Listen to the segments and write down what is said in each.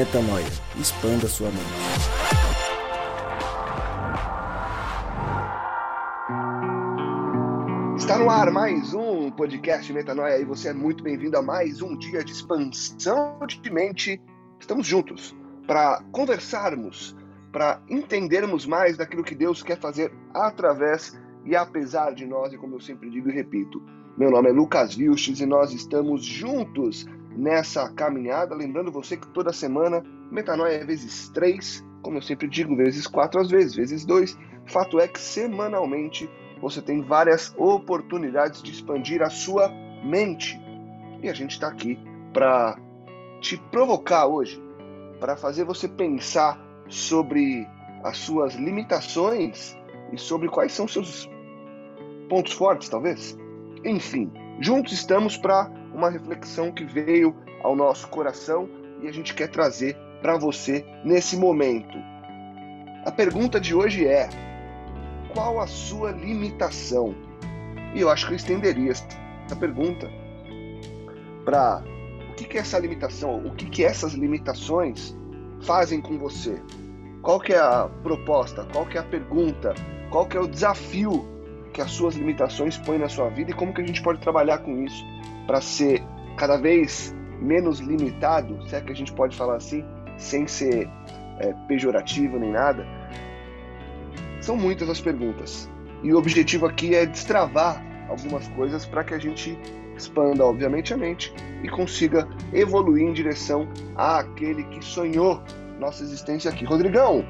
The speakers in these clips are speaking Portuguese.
Metanoia. Expanda sua mente. Está no ar mais um podcast Metanoia e você é muito bem-vindo a mais um dia de expansão de mente. Estamos juntos para conversarmos, para entendermos mais daquilo que Deus quer fazer através e apesar de nós, e como eu sempre digo e repito, meu nome é Lucas Vilches e nós estamos juntos nessa caminhada. Lembrando você que toda semana, metanoia é vezes três, como eu sempre digo, vezes quatro às vezes, vezes dois. Fato é que semanalmente você tem várias oportunidades de expandir a sua mente. E a gente está aqui para te provocar hoje, para fazer você pensar sobre as suas limitações e sobre quais são seus pontos fortes, talvez. Enfim, juntos estamos para uma reflexão que veio ao nosso coração e a gente quer trazer para você nesse momento. A pergunta de hoje é: qual a sua limitação? E eu acho que eu estenderia essa pergunta para o que, que é essa limitação, o que, que essas limitações fazem com você? Qual que é a proposta? Qual que é a pergunta? Qual que é o desafio que as suas limitações põem na sua vida e como que a gente pode trabalhar com isso para ser cada vez menos limitado, se é que a gente pode falar assim, sem ser é, pejorativo nem nada. São muitas as perguntas. E o objetivo aqui é destravar algumas coisas para que a gente expanda, obviamente, a mente e consiga evoluir em direção àquele que sonhou nossa existência aqui. Rodrigão,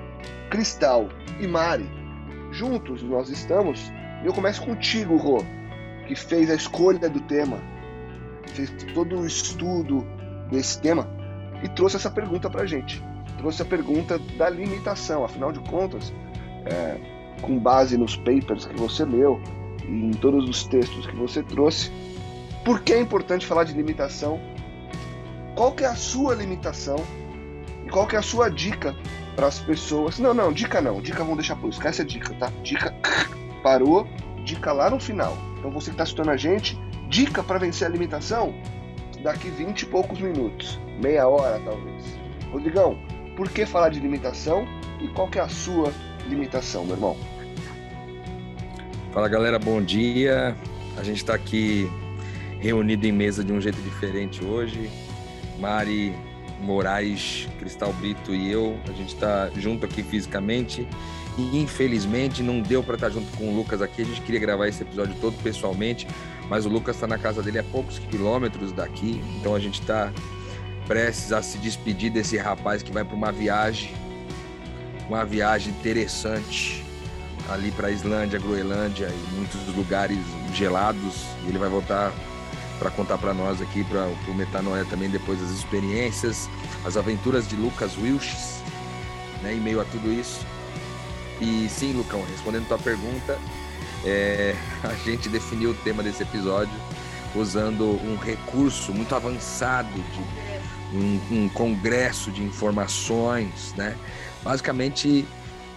Cristal e Mari, juntos nós estamos e eu começo contigo, Rô, que fez a escolha do tema, fez todo o estudo desse tema e trouxe essa pergunta pra gente. Trouxe a pergunta da limitação, afinal de contas, é, com base nos papers que você leu e em todos os textos que você trouxe, por que é importante falar de limitação? Qual que é a sua limitação? E qual que é a sua dica para as pessoas? Não, não, dica não. Dica vamos deixar por esquece a dica, tá? Dica parou, dica lá no final. Então você que está assistindo a gente, dica para vencer a limitação daqui 20 e poucos minutos, meia hora talvez. Rodrigão, por que falar de limitação e qual que é a sua limitação, meu irmão? Fala galera, bom dia. A gente está aqui reunido em mesa de um jeito diferente hoje. Mari Moraes, Cristal Brito e eu, a gente está junto aqui fisicamente infelizmente não deu para estar tá junto com o Lucas aqui. A gente queria gravar esse episódio todo pessoalmente, mas o Lucas está na casa dele a poucos quilômetros daqui, então a gente está prestes a se despedir desse rapaz que vai para uma viagem, uma viagem interessante ali para Islândia, Groenlândia e muitos lugares gelados. Ele vai voltar para contar para nós aqui, para o Metanoia também, depois das experiências, as aventuras de Lucas Wilches, né, em meio a tudo isso. E sim, Lucão, respondendo tua pergunta, é, a gente definiu o tema desse episódio usando um recurso muito avançado de um, um congresso de informações, né? Basicamente,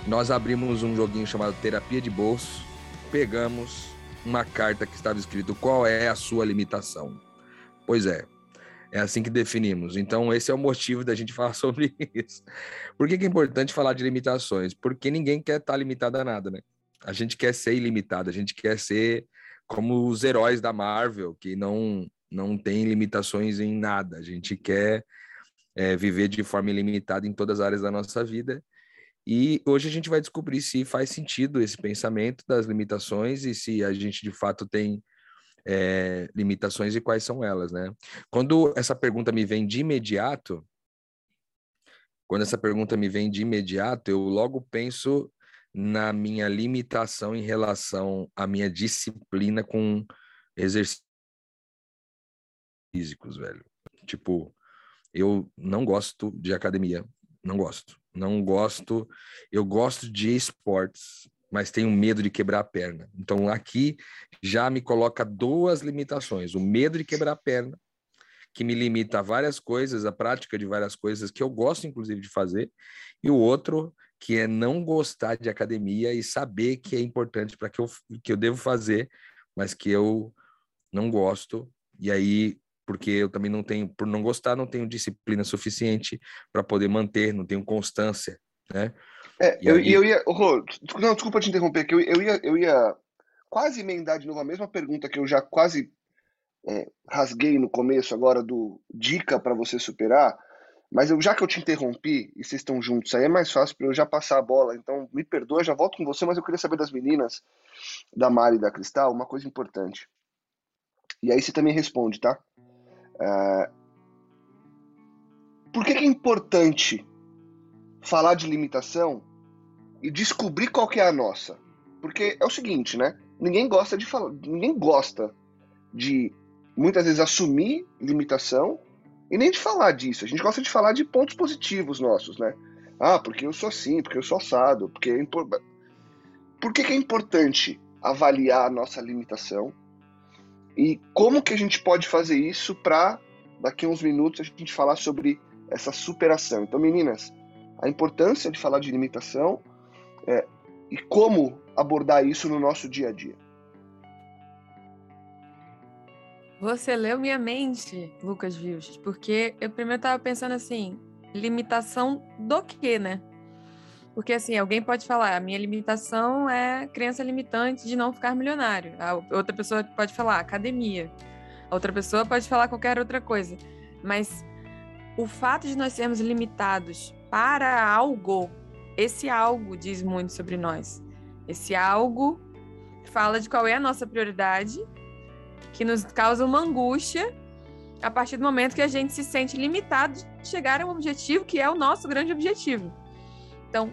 nós abrimos um joguinho chamado Terapia de Bolso, pegamos uma carta que estava escrito qual é a sua limitação. Pois é, é assim que definimos. Então, esse é o motivo da gente falar sobre isso. Por que, que é importante falar de limitações? Porque ninguém quer estar limitado a nada, né? A gente quer ser ilimitado, a gente quer ser como os heróis da Marvel, que não, não tem limitações em nada. A gente quer é, viver de forma ilimitada em todas as áreas da nossa vida. E hoje a gente vai descobrir se faz sentido esse pensamento das limitações e se a gente de fato tem é, limitações e quais são elas, né? Quando essa pergunta me vem de imediato, quando essa pergunta me vem de imediato, eu logo penso na minha limitação em relação à minha disciplina com exercícios físicos, velho. Tipo, eu não gosto de academia, não gosto. Não gosto, eu gosto de esportes, mas tenho medo de quebrar a perna. Então aqui já me coloca duas limitações: o medo de quebrar a perna, que me limita a várias coisas, a prática de várias coisas que eu gosto inclusive de fazer, e o outro que é não gostar de academia e saber que é importante para que eu que eu devo fazer, mas que eu não gosto. E aí porque eu também não tenho, por não gostar, não tenho disciplina suficiente para poder manter, não tenho constância, né? É, eu, aí... eu ia. Oh, não, desculpa te interromper, que eu, eu, ia, eu ia quase emendar de novo a mesma pergunta que eu já quase é, rasguei no começo agora do dica para você superar, mas eu, já que eu te interrompi e vocês estão juntos, aí é mais fácil para eu já passar a bola. Então, me perdoa, já volto com você, mas eu queria saber das meninas, da Mari e da Cristal, uma coisa importante. E aí você também responde, tá? É... Por que, que é importante falar de limitação e descobrir qual que é a nossa? Porque é o seguinte, né? Ninguém gosta de falar, ninguém gosta de muitas vezes assumir limitação e nem de falar disso. A gente gosta de falar de pontos positivos nossos, né? Ah, porque eu sou assim, porque eu sou assado, porque é impor... Por que, que é importante avaliar a nossa limitação e como que a gente pode fazer isso para daqui a uns minutos a gente falar sobre essa superação. Então, meninas, a importância de falar de limitação é, e como abordar isso no nosso dia a dia. Você leu minha mente, Lucas Vilches, porque eu primeiro estava pensando assim, limitação do quê, né? Porque assim, alguém pode falar, a minha limitação é crença limitante de não ficar milionário. A outra pessoa pode falar academia. A outra pessoa pode falar qualquer outra coisa. Mas o fato de nós sermos limitados para algo, esse algo diz muito sobre nós. Esse algo fala de qual é a nossa prioridade que nos causa uma angústia a partir do momento que a gente se sente limitado de chegar a um objetivo que é o nosso grande objetivo. Então,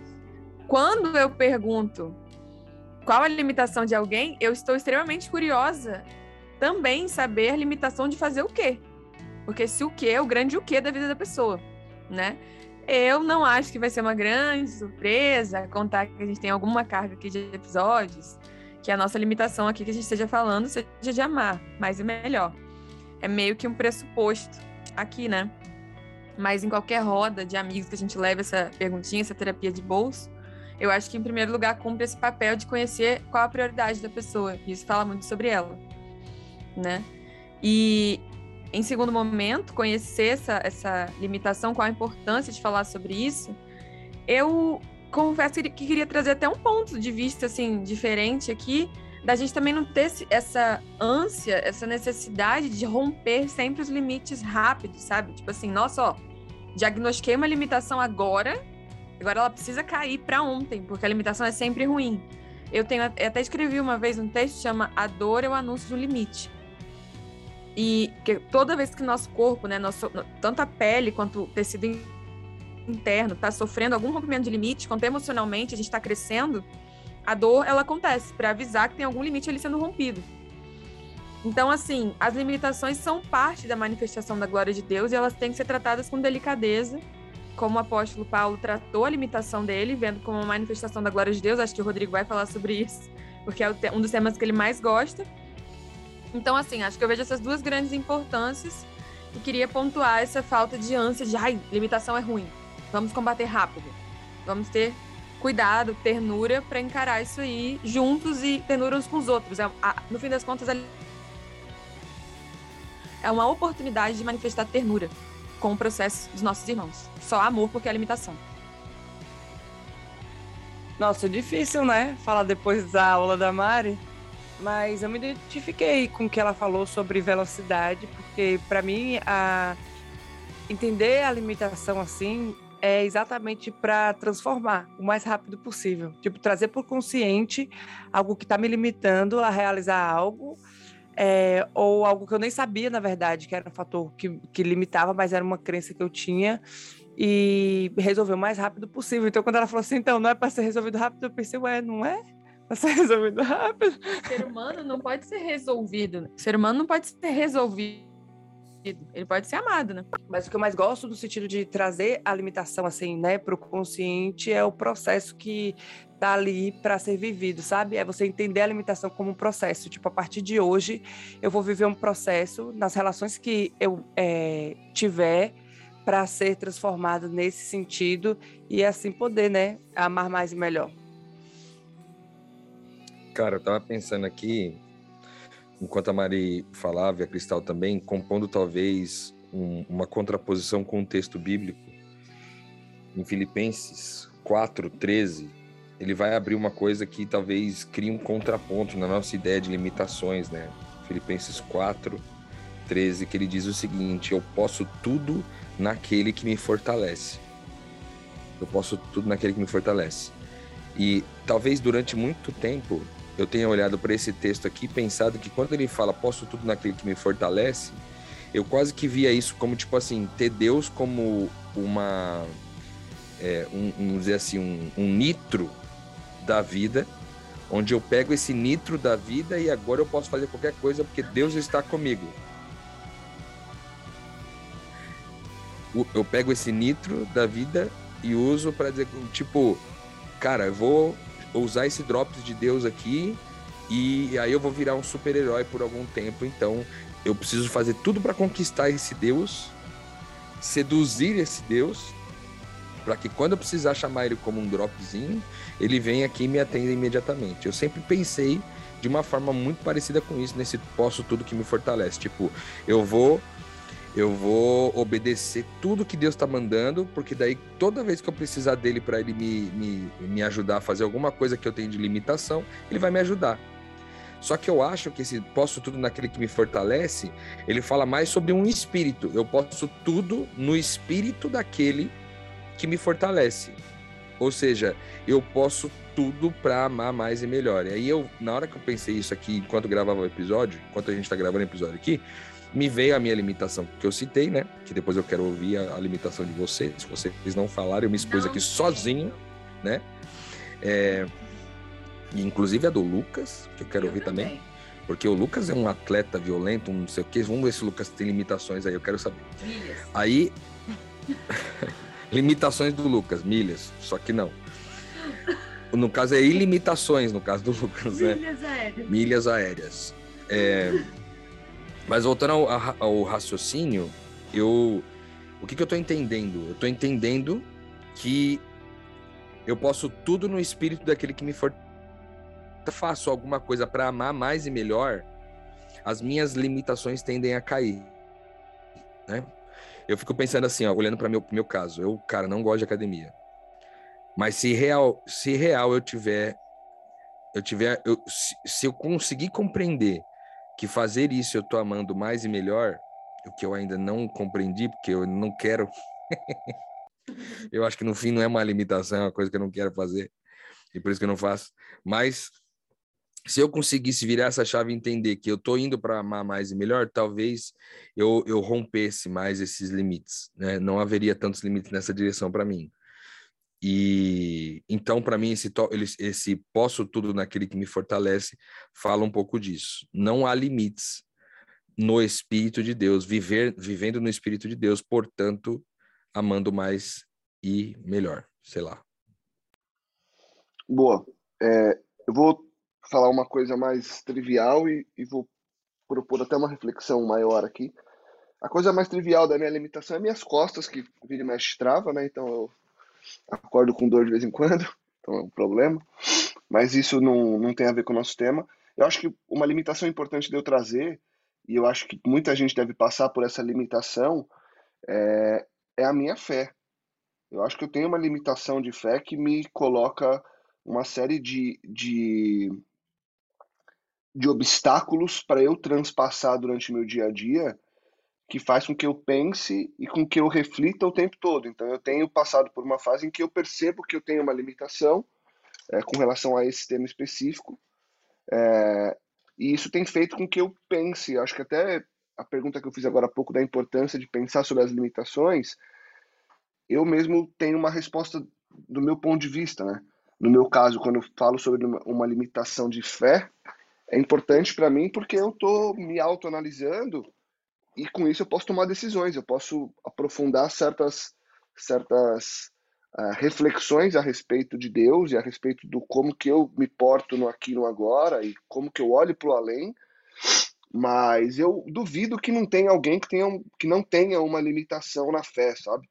quando eu pergunto qual a limitação de alguém, eu estou extremamente curiosa também em saber a limitação de fazer o quê. Porque se o quê é o grande o quê da vida da pessoa, né? Eu não acho que vai ser uma grande surpresa contar que a gente tem alguma carga aqui de episódios que a nossa limitação aqui que a gente esteja falando seja de amar mais e melhor. É meio que um pressuposto aqui, né? Mas em qualquer roda de amigos que a gente leva essa perguntinha, essa terapia de bolso, eu acho que em primeiro lugar cumpre esse papel de conhecer qual a prioridade da pessoa. Isso fala muito sobre ela, né? E em segundo momento, conhecer essa, essa limitação, qual a importância de falar sobre isso, eu confesso que queria trazer até um ponto de vista assim diferente aqui, da gente também não ter essa ânsia, essa necessidade de romper sempre os limites rápidos, sabe? Tipo assim, nossa, ó, diagnostiquei uma limitação agora, agora ela precisa cair para ontem, porque a limitação é sempre ruim. Eu tenho até escrevi uma vez um texto que chama A dor é o anúncio do limite. E que toda vez que nosso corpo, né, nosso, tanto a pele quanto o tecido interno está sofrendo algum rompimento de limite, quando emocionalmente a gente está crescendo, a dor ela acontece para avisar que tem algum limite ali sendo rompido. Então, assim, as limitações são parte da manifestação da glória de Deus e elas têm que ser tratadas com delicadeza, como o apóstolo Paulo tratou a limitação dele, vendo como uma manifestação da glória de Deus. Acho que o Rodrigo vai falar sobre isso, porque é um dos temas que ele mais gosta. Então, assim, acho que eu vejo essas duas grandes importâncias e queria pontuar essa falta de ânsia de, ai, limitação é ruim. Vamos combater rápido. Vamos ter cuidado, ternura para encarar isso aí juntos e ternura uns com os outros. É, no fim das contas, é uma oportunidade de manifestar ternura com o processo dos nossos irmãos. Só amor porque é a limitação. Nossa, difícil, né? Falar depois da aula da Mari. Mas eu me identifiquei com o que ela falou sobre velocidade, porque para mim a entender a limitação assim é exatamente para transformar o mais rápido possível. Tipo, trazer por consciente algo que está me limitando a realizar algo, é, ou algo que eu nem sabia, na verdade, que era um fator que, que limitava, mas era uma crença que eu tinha, e resolver o mais rápido possível. Então, quando ela falou assim, então, não é para ser resolvido rápido, eu pensei, ué, não é? Ser resolvido rápido? O ser humano não pode ser resolvido. O ser humano não pode ser resolvido ele pode ser amado, né? Mas o que eu mais gosto no sentido de trazer a limitação assim, né, para o consciente é o processo que tá ali para ser vivido, sabe? É você entender a limitação como um processo. Tipo, a partir de hoje, eu vou viver um processo nas relações que eu é, tiver para ser transformado nesse sentido e assim poder, né, amar mais e melhor. Cara, eu tava pensando aqui enquanto a Mari falava e a Cristal também, compondo talvez um, uma contraposição com o texto bíblico, em Filipenses 4, 13, ele vai abrir uma coisa que talvez crie um contraponto na nossa ideia de limitações, né? Filipenses 4, 13, que ele diz o seguinte: Eu posso tudo naquele que me fortalece. Eu posso tudo naquele que me fortalece. E talvez durante muito tempo eu tenha olhado para esse texto aqui e pensado que quando ele fala posso tudo naquele que me fortalece, eu quase que via isso como tipo assim, ter Deus como uma é, um, vamos dizer assim, um, um nitro da vida, onde eu pego esse nitro da vida e agora eu posso fazer qualquer coisa porque Deus está comigo. Eu pego esse nitro da vida e uso para dizer, tipo, cara, eu vou usar esse drops de Deus aqui e aí eu vou virar um super-herói por algum tempo. Então, eu preciso fazer tudo para conquistar esse Deus, seduzir esse Deus para que quando eu precisar chamar ele como um dropzinho, ele venha aqui e me atenda imediatamente. Eu sempre pensei de uma forma muito parecida com isso nesse posso tudo que me fortalece. Tipo, eu vou eu vou obedecer tudo que Deus está mandando, porque daí toda vez que eu precisar dele para ele me, me, me ajudar a fazer alguma coisa que eu tenho de limitação, ele vai me ajudar. Só que eu acho que esse posso tudo naquele que me fortalece, ele fala mais sobre um espírito. Eu posso tudo no espírito daquele que me fortalece. Ou seja, eu posso tudo para amar mais e melhor. E aí eu, na hora que eu pensei isso aqui, enquanto gravava o episódio, enquanto a gente está gravando o episódio aqui, me veio a minha limitação que eu citei, né? Que depois eu quero ouvir a, a limitação de vocês. Se vocês não falarem, eu me expus aqui sozinho, né? É, inclusive a do Lucas, que eu quero eu ouvir também. também. Porque o Lucas é um atleta violento, um não sei o quê. Vamos ver se o Lucas tem limitações aí, eu quero saber. Milhas. Aí. Limitações do Lucas, milhas, só que não. No caso é ilimitações, no caso do Lucas, né? Milhas aéreas. Milhas aéreas. É, mas voltando ao, ao, raciocínio, eu o que, que eu estou entendendo? Eu estou entendendo que eu posso tudo no espírito daquele que me for faço alguma coisa para amar mais e melhor, as minhas limitações tendem a cair, né? eu fico pensando assim, ó, olhando para meu meu caso, eu, cara, não gosto de academia. Mas se real, se real eu tiver eu tiver eu, se, se eu conseguir compreender que fazer isso eu tô amando mais e melhor, o que eu ainda não compreendi, porque eu não quero eu acho que no fim não é uma limitação, é uma coisa que eu não quero fazer. E por isso que eu não faço. Mas se eu conseguisse virar essa chave e entender que eu tô indo para amar mais e melhor, talvez eu, eu rompesse mais esses limites, né? Não haveria tantos limites nessa direção para mim. E então, para mim, esse, esse posso tudo naquele que me fortalece fala um pouco disso. Não há limites no Espírito de Deus, viver vivendo no Espírito de Deus, portanto, amando mais e melhor, sei lá. Boa. É, eu vou falar uma coisa mais trivial e, e vou propor até uma reflexão maior aqui. A coisa mais trivial da minha limitação é minhas costas, que vira e mexe trava, né? Então eu acordo com dor de vez em quando, então é um problema. Mas isso não, não tem a ver com o nosso tema. Eu acho que uma limitação importante de eu trazer, e eu acho que muita gente deve passar por essa limitação, é, é a minha fé. Eu acho que eu tenho uma limitação de fé que me coloca uma série de, de de obstáculos para eu transpassar durante meu dia a dia que faz com que eu pense e com que eu reflita o tempo todo. Então, eu tenho passado por uma fase em que eu percebo que eu tenho uma limitação é, com relação a esse tema específico, é, e isso tem feito com que eu pense. Acho que até a pergunta que eu fiz agora há pouco da importância de pensar sobre as limitações, eu mesmo tenho uma resposta do meu ponto de vista, né? No meu caso, quando eu falo sobre uma limitação de fé, é importante para mim porque eu estou me autoanalisando e com isso eu posso tomar decisões, eu posso aprofundar certas, certas uh, reflexões a respeito de Deus e a respeito do como que eu me porto no aqui no agora e como que eu olho para o além, mas eu duvido que não tenha alguém que, tenha, que não tenha uma limitação na fé, sabe?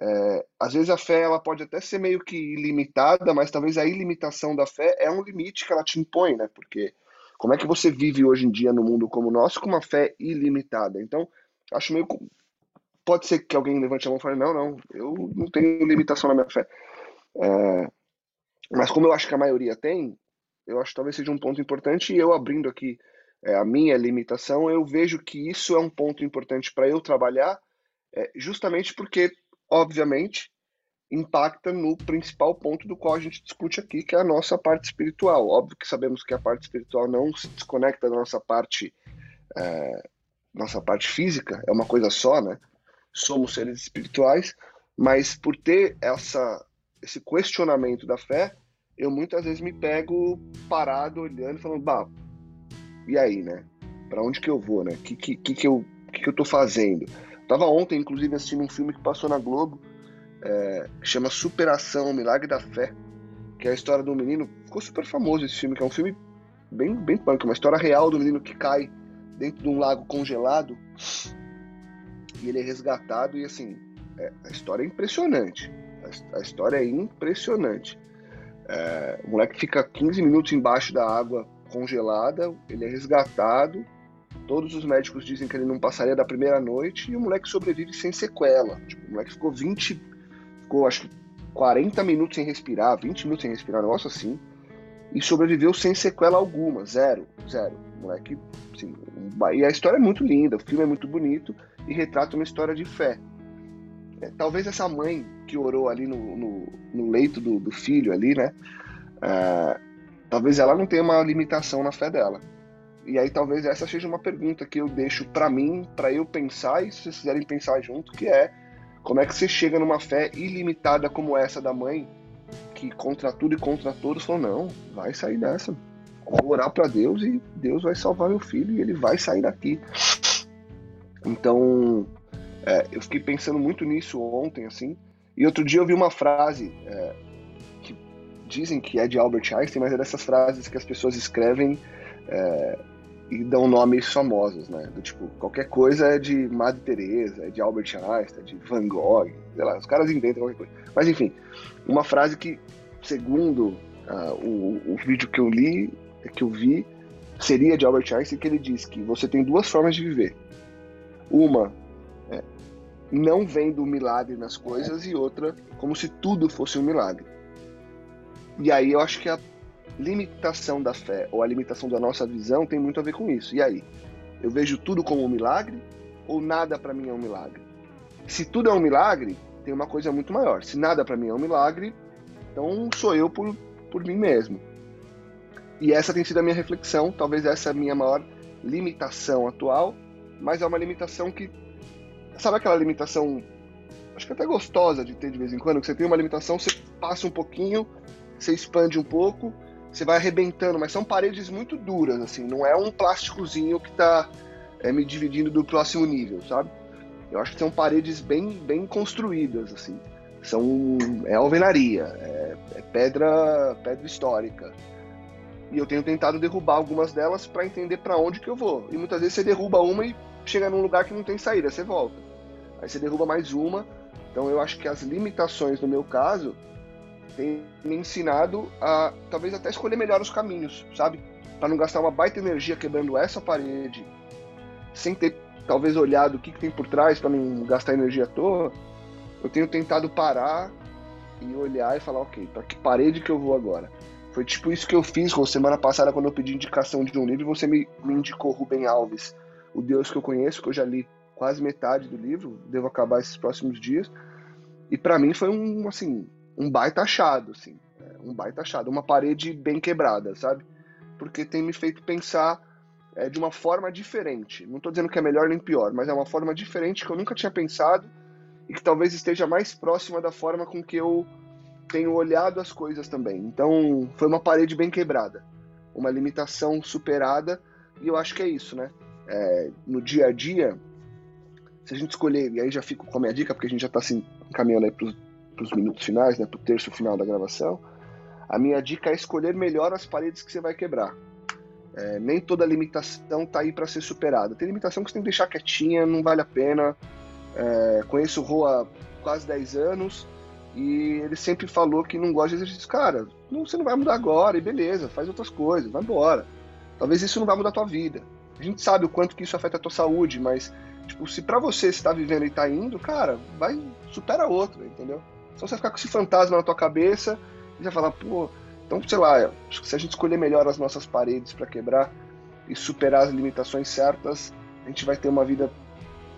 É, às vezes a fé ela pode até ser meio que ilimitada, mas talvez a ilimitação da fé é um limite que ela te impõe, né? Porque Como é que você vive hoje em dia no mundo como o nosso com uma fé ilimitada? Então, acho meio. Pode ser que alguém levante a mão e fale: não, não, eu não tenho limitação na minha fé. É... Mas como eu acho que a maioria tem, eu acho que talvez seja um ponto importante. E eu abrindo aqui é, a minha limitação, eu vejo que isso é um ponto importante para eu trabalhar, é, justamente porque, obviamente, impacta no principal ponto do qual a gente discute aqui, que é a nossa parte espiritual. Óbvio que sabemos que a parte espiritual não se desconecta da nossa parte, é, nossa parte física, é uma coisa só, né? Somos seres espirituais, mas por ter essa, esse questionamento da fé, eu muitas vezes me pego parado, olhando, falando, bah, e aí, né? Para onde que eu vou, né? O que, que, que, que, eu, que, que eu tô fazendo? tava ontem, inclusive, assistindo um filme que passou na Globo, é, que chama Superação, Milagre da Fé, que é a história do menino. Ficou super famoso esse filme, que é um filme bem, bem punk, uma história real do menino que cai dentro de um lago congelado e ele é resgatado e assim, é, a história é impressionante. A, a história é impressionante. É, o moleque fica 15 minutos embaixo da água congelada, ele é resgatado. Todos os médicos dizem que ele não passaria da primeira noite e o moleque sobrevive sem sequela. Tipo, o moleque ficou 20, ficou acho que 40 minutos sem respirar, 20 minutos sem respirar, negócio assim, e sobreviveu sem sequela alguma, zero, zero. Moleque, assim, e a história é muito linda, o filme é muito bonito e retrata uma história de fé. É, talvez essa mãe que orou ali no, no, no leito do, do, filho ali, né? É, talvez ela não tenha uma limitação na fé dela. E aí talvez essa seja uma pergunta que eu deixo para mim, para eu pensar e se vocês quiserem pensar junto, que é como é que você chega numa fé ilimitada como essa da mãe, que contra tudo e contra todos falou não, vai sair dessa. Vou orar para Deus e Deus vai salvar meu filho e ele vai sair daqui. Então, é, eu fiquei pensando muito nisso ontem, assim. E outro dia eu vi uma frase é, dizem que é de Albert Einstein, mas é dessas frases que as pessoas escrevem é, e dão nomes famosos, né? Do tipo, qualquer coisa é de Madre Teresa, é de Albert Einstein, de Van Gogh, sei lá, os caras inventam qualquer coisa. Mas enfim, uma frase que, segundo uh, o, o vídeo que eu li, que eu vi, seria de Albert Einstein, que ele diz que você tem duas formas de viver. Uma é, não vendo o milagre nas coisas e outra como se tudo fosse um milagre. E aí eu acho que a limitação da fé ou a limitação da nossa visão tem muito a ver com isso. E aí? Eu vejo tudo como um milagre ou nada para mim é um milagre? Se tudo é um milagre, tem uma coisa muito maior. Se nada para mim é um milagre, então sou eu por, por mim mesmo. E essa tem sido a minha reflexão, talvez essa é a minha maior limitação atual, mas é uma limitação que. Sabe aquela limitação, acho que até gostosa de ter de vez em quando, que você tem uma limitação, você passa um pouquinho, você expande um pouco, você vai arrebentando, mas são paredes muito duras, assim, não é um plásticozinho que está é, me dividindo do próximo nível, sabe? Eu acho que são paredes bem, bem construídas, assim. São, é alvenaria, é, é pedra, pedra histórica. E eu tenho tentado derrubar algumas delas para entender para onde que eu vou. E muitas vezes você derruba uma e chega num lugar que não tem saída, você volta. Aí você derruba mais uma. Então eu acho que as limitações no meu caso tem me ensinado a talvez até escolher melhor os caminhos, sabe? Para não gastar uma baita energia quebrando essa parede, sem ter talvez olhado o que, que tem por trás para não gastar energia à toa. Eu tenho tentado parar e olhar e falar, ok, para que parede que eu vou agora? Foi tipo isso que eu fiz com semana passada quando eu pedi indicação de um livro, você me, me indicou Rubem Alves, o Deus que eu conheço, que eu já li quase metade do livro, devo acabar esses próximos dias. E para mim foi um assim, um baita achado, assim. É, um baita achado, uma parede bem quebrada, sabe? Porque tem me feito pensar é, de uma forma diferente. Não estou dizendo que é melhor nem pior, mas é uma forma diferente que eu nunca tinha pensado e que talvez esteja mais próxima da forma com que eu tenho olhado as coisas também. Então, foi uma parede bem quebrada, uma limitação superada, e eu acho que é isso, né? É, no dia a dia, se a gente escolher, e aí já fico com a minha dica, porque a gente já está se encaminhando aí para para os minutos finais, né, para o terço final da gravação, a minha dica é escolher melhor as paredes que você vai quebrar. É, nem toda limitação tá aí para ser superada. Tem limitação que você tem que deixar quietinha, não vale a pena. É, conheço o Rô há quase 10 anos e ele sempre falou que não gosta de exercício. Cara, não, você não vai mudar agora e beleza, faz outras coisas, vai embora. Talvez isso não vá mudar a tua vida. A gente sabe o quanto que isso afeta a tua saúde, mas, tipo, se para você está vivendo e está indo, cara, vai, supera outro, entendeu? Só você ficar com esse fantasma na tua cabeça e vai falar, pô, então, sei lá, se a gente escolher melhor as nossas paredes para quebrar e superar as limitações certas, a gente vai ter uma vida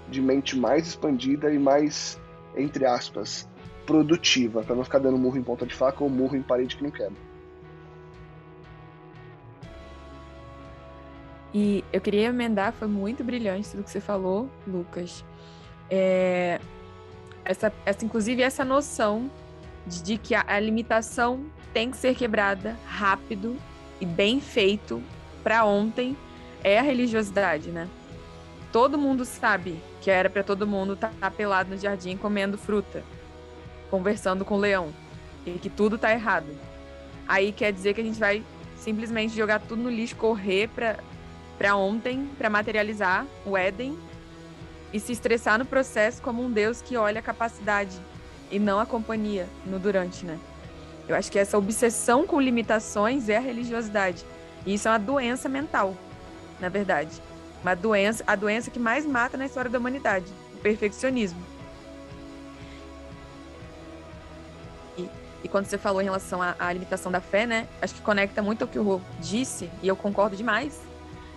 de mente mais expandida e mais, entre aspas, produtiva, para não ficar dando murro em ponta de faca ou murro em parede que não quebra. E eu queria emendar, foi muito brilhante tudo que você falou, Lucas. É, essa, essa, inclusive, essa noção de, de que a, a, limitação tem que ser quebrada rápido e bem feito para ontem é a religiosidade, né? Todo mundo sabe que era para todo mundo estar tá pelado no jardim comendo fruta, conversando com o leão, e que tudo tá errado. Aí quer dizer que a gente vai simplesmente jogar tudo no lixo, correr para para ontem, para materializar o Éden e se estressar no processo como um Deus que olha a capacidade e não a companhia no durante, né? Eu acho que essa obsessão com limitações é a religiosidade. E isso é uma doença mental, na verdade. Uma doença, a doença que mais mata na história da humanidade, o perfeccionismo. E, e quando você falou em relação à, à, limitação da fé, né? Acho que conecta muito ao que o Rô disse, e eu concordo demais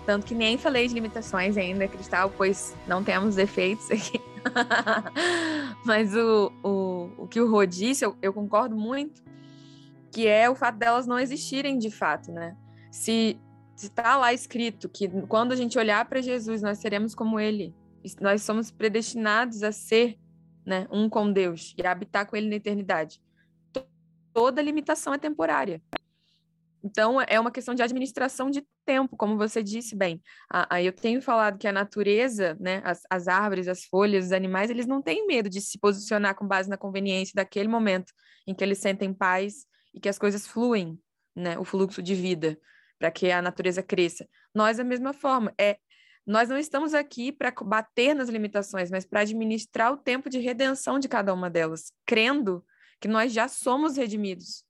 tanto que nem falei de limitações ainda, Cristal, pois não temos defeitos aqui. Mas o, o, o que o Rô disse, eu, eu concordo muito, que é o fato delas não existirem de fato, né? Se está lá escrito que quando a gente olhar para Jesus, nós seremos como Ele, nós somos predestinados a ser né, um com Deus e a habitar com Ele na eternidade. Toda limitação é temporária. Então, é uma questão de administração de tempo, como você disse bem. Eu tenho falado que a natureza, né, as, as árvores, as folhas, os animais, eles não têm medo de se posicionar com base na conveniência daquele momento em que eles sentem paz e que as coisas fluem, né, o fluxo de vida, para que a natureza cresça. Nós, da mesma forma, é, nós não estamos aqui para bater nas limitações, mas para administrar o tempo de redenção de cada uma delas, crendo que nós já somos redimidos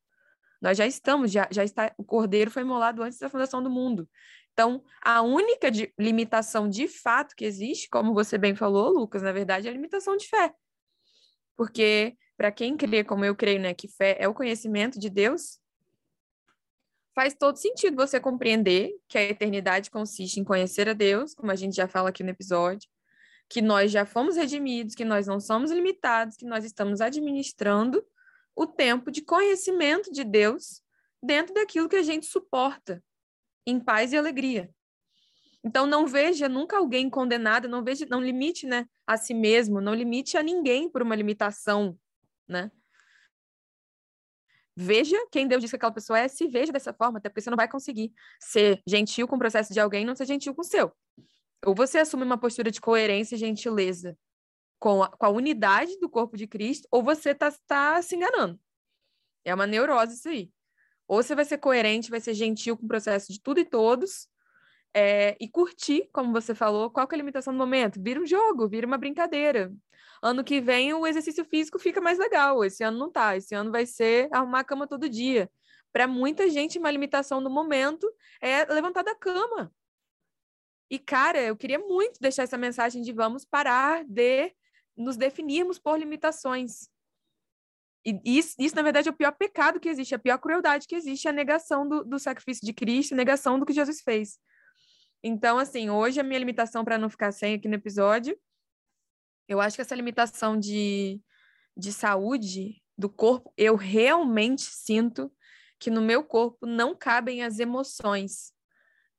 nós já estamos, já, já está, o cordeiro foi imolado antes da fundação do mundo. Então, a única de, limitação de fato que existe, como você bem falou, Lucas, na verdade, é a limitação de fé. Porque, para quem crê, como eu creio, né, que fé é o conhecimento de Deus, faz todo sentido você compreender que a eternidade consiste em conhecer a Deus, como a gente já fala aqui no episódio, que nós já fomos redimidos, que nós não somos limitados, que nós estamos administrando o tempo de conhecimento de Deus dentro daquilo que a gente suporta, em paz e alegria. Então não veja nunca alguém condenado, não veja, não limite, né, a si mesmo, não limite a ninguém por uma limitação, né? Veja quem Deus diz que aquela pessoa é, se veja dessa forma, até porque você não vai conseguir ser gentil com o processo de alguém não ser gentil com o seu. Ou você assume uma postura de coerência e gentileza, com a, com a unidade do corpo de Cristo, ou você está tá se enganando. É uma neurose isso aí. Ou você vai ser coerente, vai ser gentil com o processo de tudo e todos, é, e curtir, como você falou, qual é a limitação do momento? Vira um jogo, vira uma brincadeira. Ano que vem o exercício físico fica mais legal, esse ano não tá, esse ano vai ser arrumar a cama todo dia. Para muita gente, uma limitação do momento é levantar da cama. E, cara, eu queria muito deixar essa mensagem de vamos parar de nos definirmos por limitações. E isso, isso, na verdade, é o pior pecado que existe, a pior crueldade que existe, é a negação do, do sacrifício de Cristo, a negação do que Jesus fez. Então, assim, hoje a minha limitação, para não ficar sem aqui no episódio, eu acho que essa limitação de, de saúde do corpo, eu realmente sinto que no meu corpo não cabem as emoções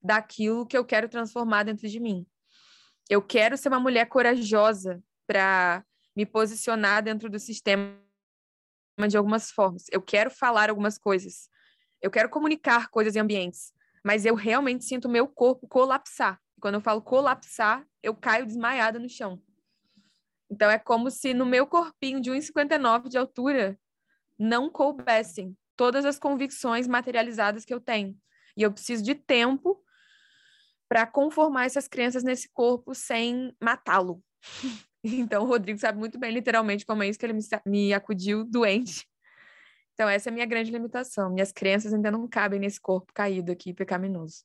daquilo que eu quero transformar dentro de mim. Eu quero ser uma mulher corajosa, para me posicionar dentro do sistema de algumas formas. Eu quero falar algumas coisas. Eu quero comunicar coisas em ambientes, mas eu realmente sinto meu corpo colapsar. E quando eu falo colapsar, eu caio desmaiada no chão. Então é como se no meu corpinho de 1,59 de altura não coubessem todas as convicções materializadas que eu tenho. E eu preciso de tempo para conformar essas crenças nesse corpo sem matá-lo. Então, o Rodrigo sabe muito bem, literalmente, como é isso que ele me, me acudiu doente. Então, essa é a minha grande limitação. Minhas crenças ainda não cabem nesse corpo caído aqui, pecaminoso.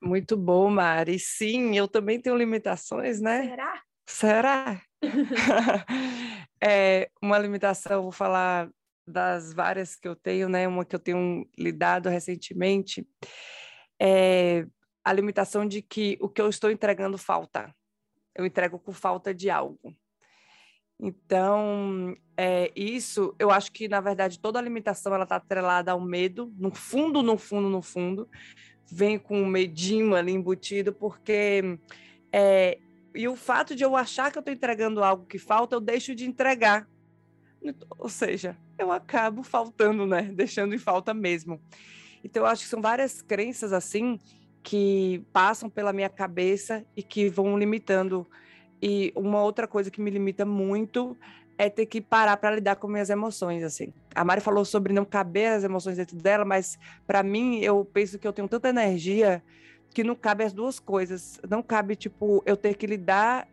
Muito bom, Mari. Sim, eu também tenho limitações, né? Será? Será? é, uma limitação, vou falar das várias que eu tenho, né? Uma que eu tenho lidado recentemente é a limitação de que o que eu estou entregando falta. Eu entrego com falta de algo. Então, é, isso, eu acho que, na verdade, toda a limitação ela está atrelada ao medo, no fundo, no fundo, no fundo, vem com um medinho ali embutido, porque é, e o fato de eu achar que eu estou entregando algo que falta, eu deixo de entregar. Ou seja, eu acabo faltando, né? Deixando em falta mesmo. Então, eu acho que são várias crenças assim que passam pela minha cabeça e que vão limitando. E uma outra coisa que me limita muito é ter que parar para lidar com minhas emoções, assim. A Mari falou sobre não caber as emoções dentro dela, mas para mim eu penso que eu tenho tanta energia que não cabe as duas coisas. Não cabe, tipo, eu ter que lidar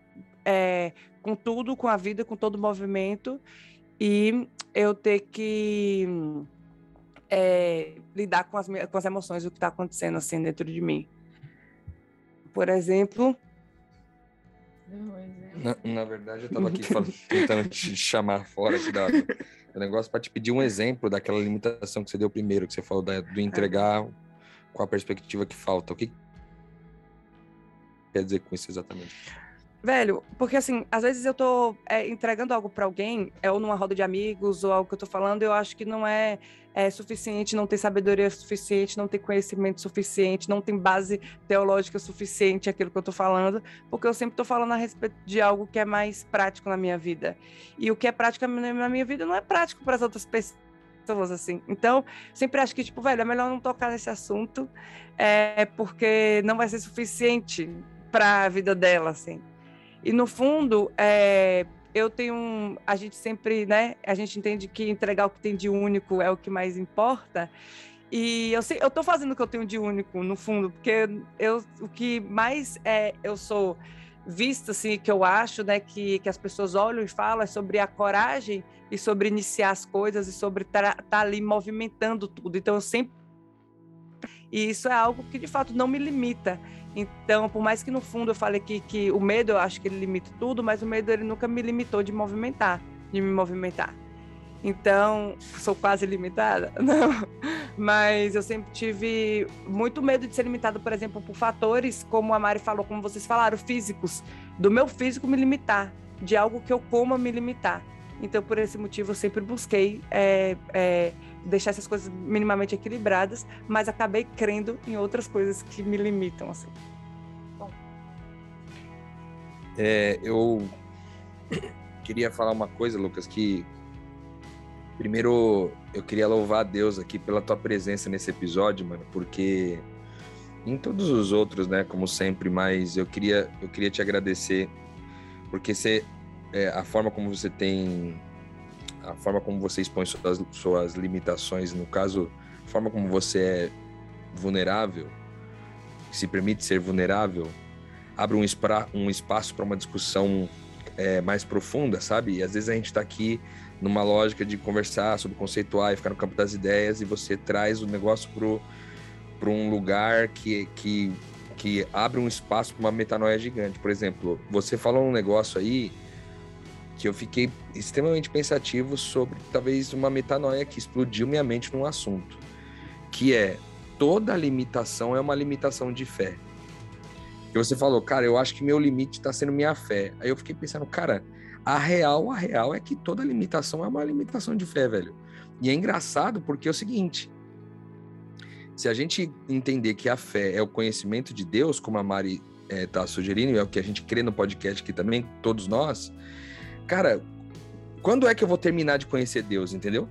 é, com tudo, com a vida, com todo o movimento, e eu ter que é, lidar com as, com as emoções, o que está acontecendo, assim, dentro de mim. Por exemplo... Na, na verdade, eu estava aqui falando, tentando te chamar fora aqui da, do negócio para te pedir um exemplo daquela limitação que você deu primeiro, que você falou da, do entregar com a perspectiva que falta. O que quer dizer com isso exatamente? Velho, porque assim, às vezes eu tô é, entregando algo para alguém, é, ou numa roda de amigos, ou algo que eu tô falando, eu acho que não é, é suficiente, não tem sabedoria suficiente, não tem conhecimento suficiente, não tem base teológica suficiente aquilo que eu tô falando, porque eu sempre tô falando a respeito de algo que é mais prático na minha vida. E o que é prático na minha vida não é prático para as outras pessoas assim. Então, sempre acho que, tipo, velho, é melhor não tocar nesse assunto, é, porque não vai ser suficiente para a vida dela, assim. E no fundo, é, eu tenho um, a gente sempre, né? A gente entende que entregar o que tem de único é o que mais importa. E eu sei, eu tô fazendo o que eu tenho de único no fundo, porque eu o que mais é eu sou vista assim que eu acho, né, que, que as pessoas olham e falam é sobre a coragem e sobre iniciar as coisas e sobre estar tá, tá ali movimentando tudo. Então eu sempre e isso é algo que de fato não me limita. Então, por mais que no fundo eu falei que, que o medo, eu acho que ele limita tudo, mas o medo ele nunca me limitou de movimentar, de me movimentar. Então, sou quase limitada? Não. Mas eu sempre tive muito medo de ser limitado, por exemplo, por fatores, como a Mari falou, como vocês falaram, físicos. Do meu físico me limitar, de algo que eu coma me limitar. Então, por esse motivo, eu sempre busquei é, é, deixar essas coisas minimamente equilibradas, mas acabei crendo em outras coisas que me limitam, assim. Bom. É, eu queria falar uma coisa, Lucas, que primeiro eu queria louvar a Deus aqui pela tua presença nesse episódio, mano, porque em todos os outros, né, como sempre, mas eu queria eu queria te agradecer porque você é, a forma como você tem a forma como você expõe suas, suas limitações, no caso, a forma como você é vulnerável, se permite ser vulnerável, abre um, espra, um espaço para uma discussão é, mais profunda, sabe? E às vezes a gente está aqui numa lógica de conversar sobre conceituar e ficar no campo das ideias e você traz o negócio para um lugar que, que, que abre um espaço para uma metanoia gigante. Por exemplo, você falou um negócio aí que eu fiquei extremamente pensativo sobre talvez uma metanoia que explodiu minha mente num assunto, que é toda limitação é uma limitação de fé. E você falou, cara, eu acho que meu limite está sendo minha fé. Aí eu fiquei pensando, cara, a real, a real é que toda limitação é uma limitação de fé, velho. E é engraçado porque é o seguinte: se a gente entender que a fé é o conhecimento de Deus, como a Mari está eh, sugerindo, e é o que a gente crê no podcast aqui também, todos nós, cara, quando é que eu vou terminar de conhecer Deus, entendeu?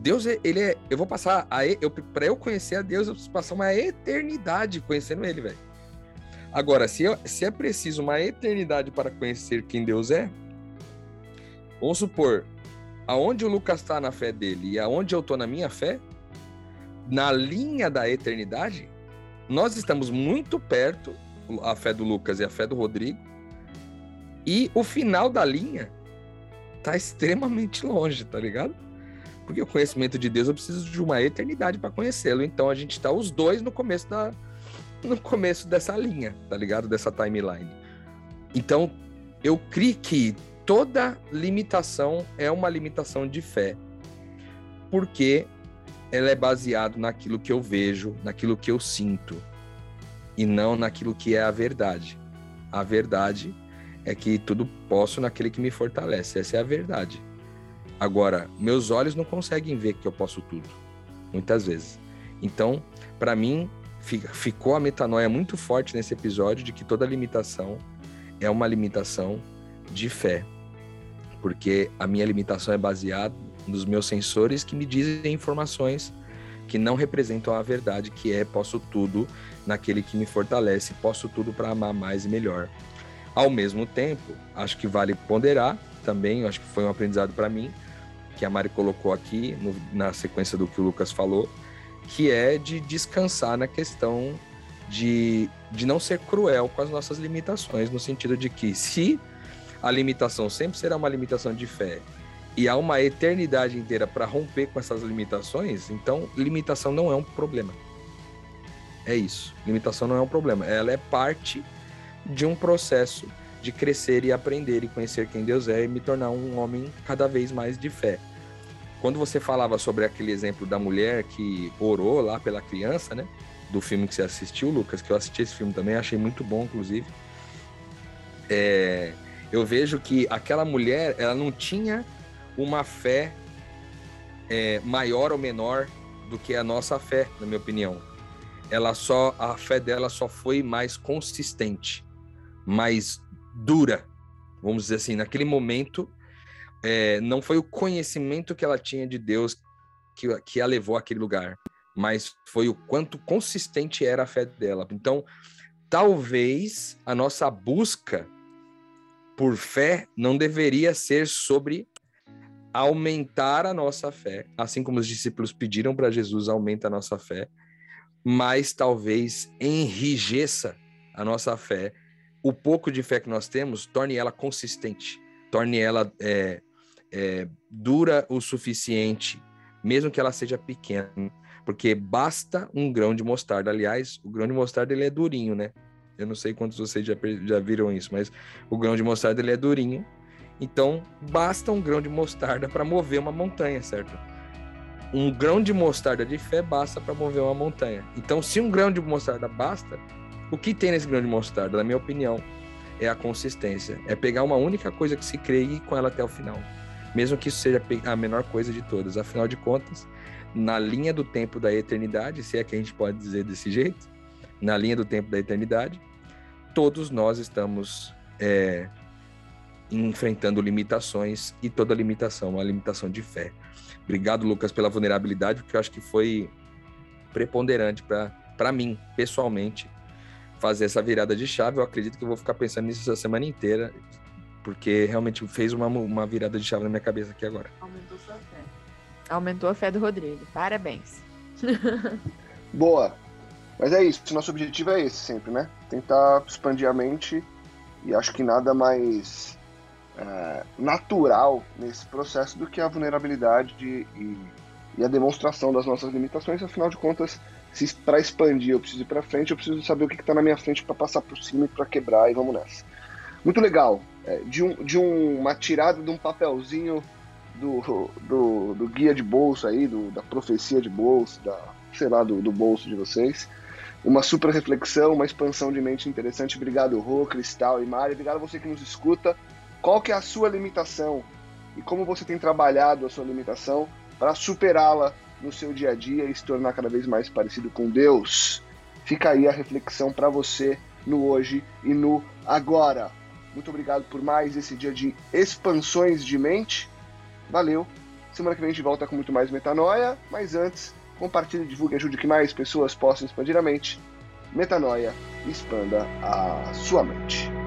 Deus, ele é. Eu vou passar. A, eu, pra eu conhecer a Deus, eu preciso passar uma eternidade conhecendo Ele, velho. Agora, se, eu, se é preciso uma eternidade para conhecer quem Deus é, vamos supor, aonde o Lucas está na fé dele e aonde eu estou na minha fé, na linha da eternidade, nós estamos muito perto, a fé do Lucas e a fé do Rodrigo, e o final da linha tá extremamente longe, tá ligado? Porque o conhecimento de Deus eu preciso de uma eternidade para conhecê-lo. Então a gente tá os dois no começo da, no começo dessa linha, tá ligado? Dessa timeline. Então, eu creio que toda limitação é uma limitação de fé. Porque ela é baseada naquilo que eu vejo, naquilo que eu sinto, e não naquilo que é a verdade. A verdade é que tudo posso naquele que me fortalece. Essa é a verdade. Agora, meus olhos não conseguem ver que eu posso tudo, muitas vezes. Então, para mim, ficou a metanoia muito forte nesse episódio de que toda limitação é uma limitação de fé. Porque a minha limitação é baseada nos meus sensores que me dizem informações que não representam a verdade, que é posso tudo naquele que me fortalece, posso tudo para amar mais e melhor. Ao mesmo tempo, acho que vale ponderar também, acho que foi um aprendizado para mim, que a Mari colocou aqui no, na sequência do que o Lucas falou, que é de descansar na questão de, de não ser cruel com as nossas limitações, no sentido de que se a limitação sempre será uma limitação de fé e há uma eternidade inteira para romper com essas limitações, então limitação não é um problema. É isso. Limitação não é um problema. Ela é parte de um processo de crescer e aprender e conhecer quem Deus é e me tornar um homem cada vez mais de fé. Quando você falava sobre aquele exemplo da mulher que orou lá pela criança, né? Do filme que você assistiu, Lucas, que eu assisti esse filme também, achei muito bom, inclusive. É, eu vejo que aquela mulher, ela não tinha uma fé é, maior ou menor do que a nossa fé, na minha opinião. Ela só, a fé dela só foi mais consistente, mais dura, vamos dizer assim. Naquele momento, é, não foi o conhecimento que ela tinha de Deus que, que a levou àquele lugar, mas foi o quanto consistente era a fé dela. Então, talvez a nossa busca por fé não deveria ser sobre aumentar a nossa fé, assim como os discípulos pediram para Jesus aumenta a nossa fé, mas talvez enrijeça a nossa fé. O pouco de fé que nós temos torne ela consistente, torne ela é, é, dura o suficiente, mesmo que ela seja pequena, porque basta um grão de mostarda. Aliás, o grão de mostarda ele é durinho, né? Eu não sei quantos vocês já, já viram isso, mas o grão de mostarda ele é durinho. Então, basta um grão de mostarda para mover uma montanha, certo? Um grão de mostarda de fé basta para mover uma montanha. Então, se um grão de mostarda basta, o que tem nesse grão de mostarda, na minha opinião, é a consistência. É pegar uma única coisa que se crê e ir com ela até o final mesmo que isso seja a menor coisa de todas. Afinal de contas, na linha do tempo da eternidade, se é que a gente pode dizer desse jeito, na linha do tempo da eternidade, todos nós estamos é, enfrentando limitações e toda limitação, uma limitação de fé. Obrigado, Lucas, pela vulnerabilidade, porque eu acho que foi preponderante para mim, pessoalmente, fazer essa virada de chave. Eu acredito que eu vou ficar pensando nisso essa semana inteira porque realmente fez uma, uma virada de chave na minha cabeça aqui agora. Aumentou sua fé. Aumentou a fé do Rodrigo. Parabéns. Boa. Mas é isso, nosso objetivo é esse sempre, né? Tentar expandir a mente e acho que nada mais é, natural nesse processo do que a vulnerabilidade e, e, a demonstração das nossas limitações. Afinal de contas, se para expandir eu preciso ir para frente, eu preciso saber o que está na minha frente para passar por cima e para quebrar e vamos nessa. Muito legal. É, de, um, de um, uma tirada de um papelzinho do, do, do guia de bolso aí, do, da profecia de bolso, da, sei lá, do, do bolso de vocês. Uma super reflexão, uma expansão de mente interessante. Obrigado, Rô, Cristal e Mari. Obrigado a você que nos escuta. Qual que é a sua limitação? E como você tem trabalhado a sua limitação para superá-la no seu dia a dia e se tornar cada vez mais parecido com Deus? Fica aí a reflexão para você no hoje e no agora. Muito obrigado por mais esse dia de expansões de mente. Valeu. Semana que vem a gente volta com muito mais metanoia, mas antes, compartilhe, divulgue, ajude que mais pessoas possam expandir a mente. Metanoia, expanda a sua mente.